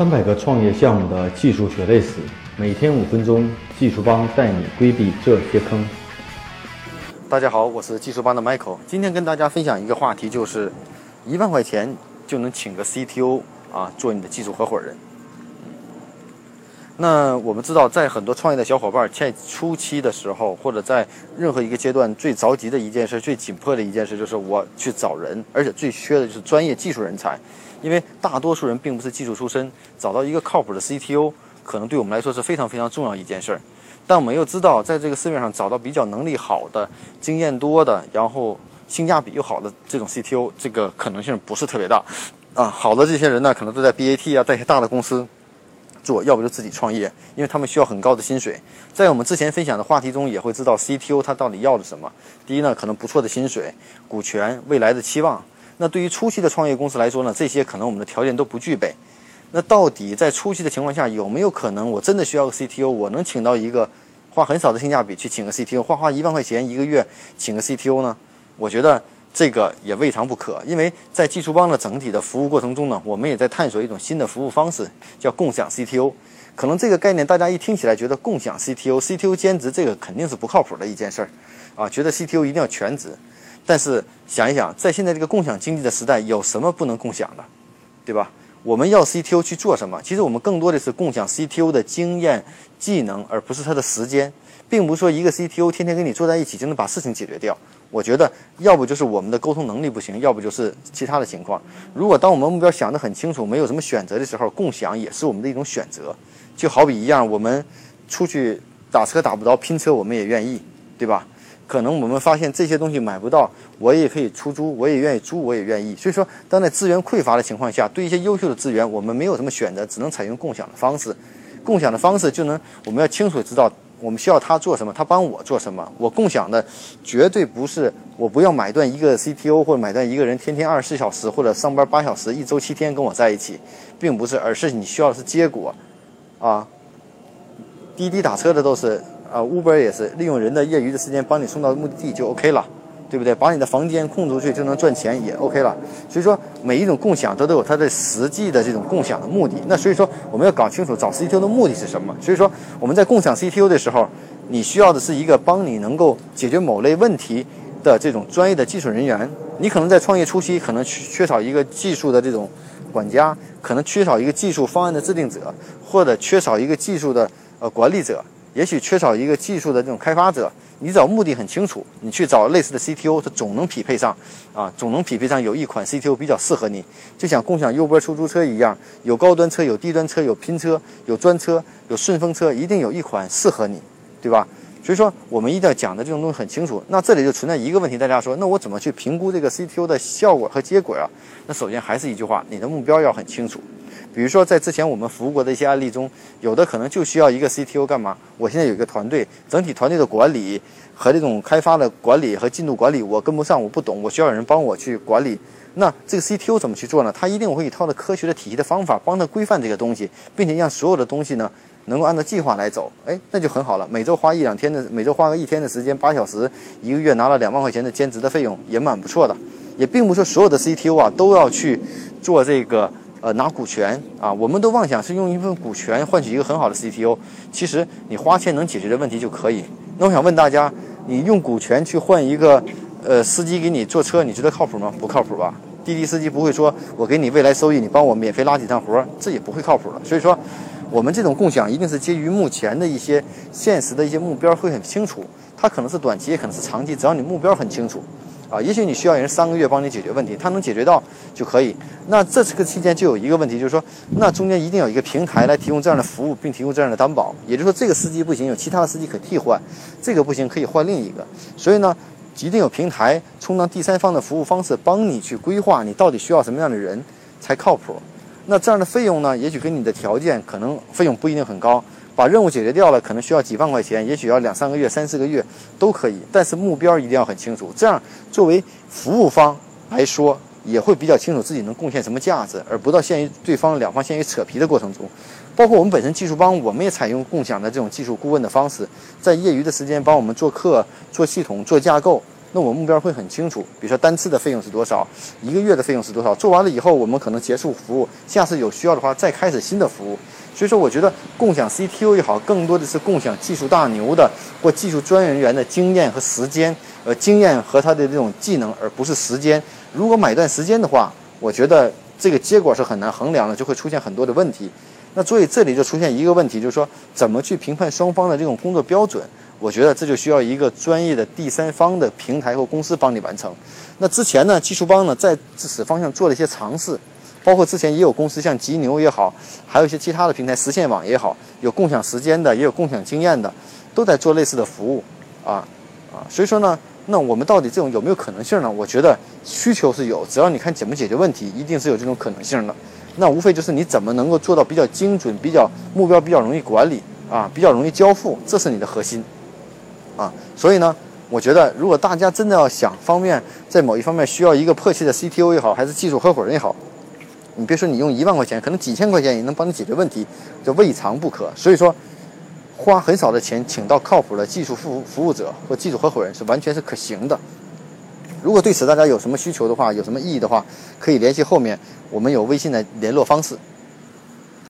三百个创业项目的技术血泪史，每天五分钟，技术帮带你规避这些坑。大家好，我是技术帮的 Michael，今天跟大家分享一个话题，就是一万块钱就能请个 CTO 啊，做你的技术合伙人。那我们知道，在很多创业的小伙伴在初期的时候，或者在任何一个阶段，最着急的一件事、最紧迫的一件事，就是我去找人，而且最缺的就是专业技术人才。因为大多数人并不是技术出身，找到一个靠谱的 CTO，可能对我们来说是非常非常重要一件事儿。但我们又知道，在这个市面上找到比较能力好的、经验多的，然后性价比又好的这种 CTO，这个可能性不是特别大。啊，好的这些人呢，可能都在 BAT 啊，在一些大的公司。做，要不就自己创业，因为他们需要很高的薪水。在我们之前分享的话题中，也会知道 CTO 他到底要的什么。第一呢，可能不错的薪水、股权、未来的期望。那对于初期的创业公司来说呢，这些可能我们的条件都不具备。那到底在初期的情况下，有没有可能我真的需要个 CTO？我能请到一个花很少的性价比去请个 CTO，花花一万块钱一个月请个 CTO 呢？我觉得。这个也未尝不可，因为在技术帮的整体的服务过程中呢，我们也在探索一种新的服务方式，叫共享 CTO。可能这个概念大家一听起来觉得共享 CTO，CTO 兼职这个肯定是不靠谱的一件事儿，啊，觉得 CTO 一定要全职。但是想一想，在现在这个共享经济的时代，有什么不能共享的，对吧？我们要 CTO 去做什么？其实我们更多的是共享 CTO 的经验、技能，而不是他的时间。并不是说一个 CTO 天天跟你坐在一起就能把事情解决掉。我觉得要不就是我们的沟通能力不行，要不就是其他的情况。如果当我们目标想得很清楚，没有什么选择的时候，共享也是我们的一种选择。就好比一样，我们出去打车打不着，拼车我们也愿意，对吧？可能我们发现这些东西买不到，我也可以出租，我也愿意租，我也愿意。所以说，当在资源匮乏的情况下，对一些优秀的资源，我们没有什么选择，只能采用共享的方式。共享的方式就能，我们要清楚知道。我们需要他做什么，他帮我做什么。我共享的绝对不是我不要买断一个 CTO 或者买断一个人天天二十四小时或者上班八小时一周七天跟我在一起，并不是，而是你需要的是结果，啊，滴滴打车的都是，啊，Uber 也是利用人的业余的时间帮你送到目的地就 OK 了。对不对？把你的房间空出去就能赚钱也 OK 了。所以说，每一种共享都都有它的实际的这种共享的目的。那所以说，我们要搞清楚找 CTO 的目的是什么。所以说，我们在共享 CTO 的时候，你需要的是一个帮你能够解决某类问题的这种专业的技术人员。你可能在创业初期可能缺缺少一个技术的这种管家，可能缺少一个技术方案的制定者，或者缺少一个技术的呃管理者，也许缺少一个技术的这种开发者。你找目的很清楚，你去找类似的 CTO，它总能匹配上，啊，总能匹配上有一款 CTO 比较适合你。就像共享优波出租车一样，有高端车，有低端车，有拼车，有专车，有顺风车，一定有一款适合你，对吧？所以说，我们一定要讲的这种东西很清楚。那这里就存在一个问题，大家说，那我怎么去评估这个 CTO 的效果和结果啊？那首先还是一句话，你的目标要很清楚。比如说，在之前我们服务过的一些案例中，有的可能就需要一个 CTO 干嘛？我现在有一个团队，整体团队的管理和这种开发的管理和进度管理，我跟不上，我不懂，我需要有人帮我去管理。那这个 CTO 怎么去做呢？他一定会一套的科学的体系的方法，帮他规范这个东西，并且让所有的东西呢能够按照计划来走。哎，那就很好了。每周花一两天的，每周花个一天的时间，八小时，一个月拿了两万块钱的兼职的费用，也蛮不错的。也并不是所有的 CTO 啊都要去做这个。呃，拿股权啊，我们都妄想是用一份股权换取一个很好的 CTO。其实你花钱能解决的问题就可以。那我想问大家，你用股权去换一个呃司机给你坐车，你觉得靠谱吗？不靠谱吧？滴滴司机不会说我给你未来收益，你帮我免费拉几趟活，这也不会靠谱的。所以说，我们这种共享一定是基于目前的一些现实的一些目标会很清楚，它可能是短期，也可能是长期，只要你目标很清楚。啊，也许你需要人三个月帮你解决问题，他能解决到就可以。那这个期间就有一个问题，就是说，那中间一定有一个平台来提供这样的服务，并提供这样的担保。也就是说，这个司机不行，有其他的司机可替换；这个不行，可以换另一个。所以呢，一定有平台充当第三方的服务方式，帮你去规划你到底需要什么样的人才靠谱。那这样的费用呢，也许跟你的条件可能费用不一定很高。把任务解决掉了，可能需要几万块钱，也许要两三个月、三四个月都可以。但是目标一定要很清楚，这样作为服务方来说，也会比较清楚自己能贡献什么价值，而不到限于对方两方限于扯皮的过程中。包括我们本身技术帮，我们也采用共享的这种技术顾问的方式，在业余的时间帮我们做课、做系统、做架构，那我们目标会很清楚，比如说单次的费用是多少，一个月的费用是多少。做完了以后，我们可能结束服务，下次有需要的话再开始新的服务。所以说，我觉得共享 CTO 也好，更多的是共享技术大牛的或技术专业人员的经验和时间，呃，经验和他的这种技能，而不是时间。如果买断时间的话，我觉得这个结果是很难衡量的，就会出现很多的问题。那所以这里就出现一个问题，就是说怎么去评判双方的这种工作标准？我觉得这就需要一个专业的第三方的平台或公司帮你完成。那之前呢，技术帮呢在此方向做了一些尝试，包括之前也有公司像极牛也好，还有一些其他的平台，实现网也好，有共享时间的，也有共享经验的，都在做类似的服务啊啊。所以说呢，那我们到底这种有没有可能性呢？我觉得需求是有，只要你看怎么解决问题，一定是有这种可能性的。那无非就是你怎么能够做到比较精准、比较目标比较容易管理啊，比较容易交付，这是你的核心。啊，所以呢，我觉得如果大家真的要想方便在某一方面需要一个迫切的 CTO 也好，还是技术合伙人也好，你别说你用一万块钱，可能几千块钱也能帮你解决问题，这未尝不可。所以说，花很少的钱请到靠谱的技术服服务者或技术合伙人是完全是可行的。如果对此大家有什么需求的话，有什么异议的话，可以联系后面我们有微信的联络方式。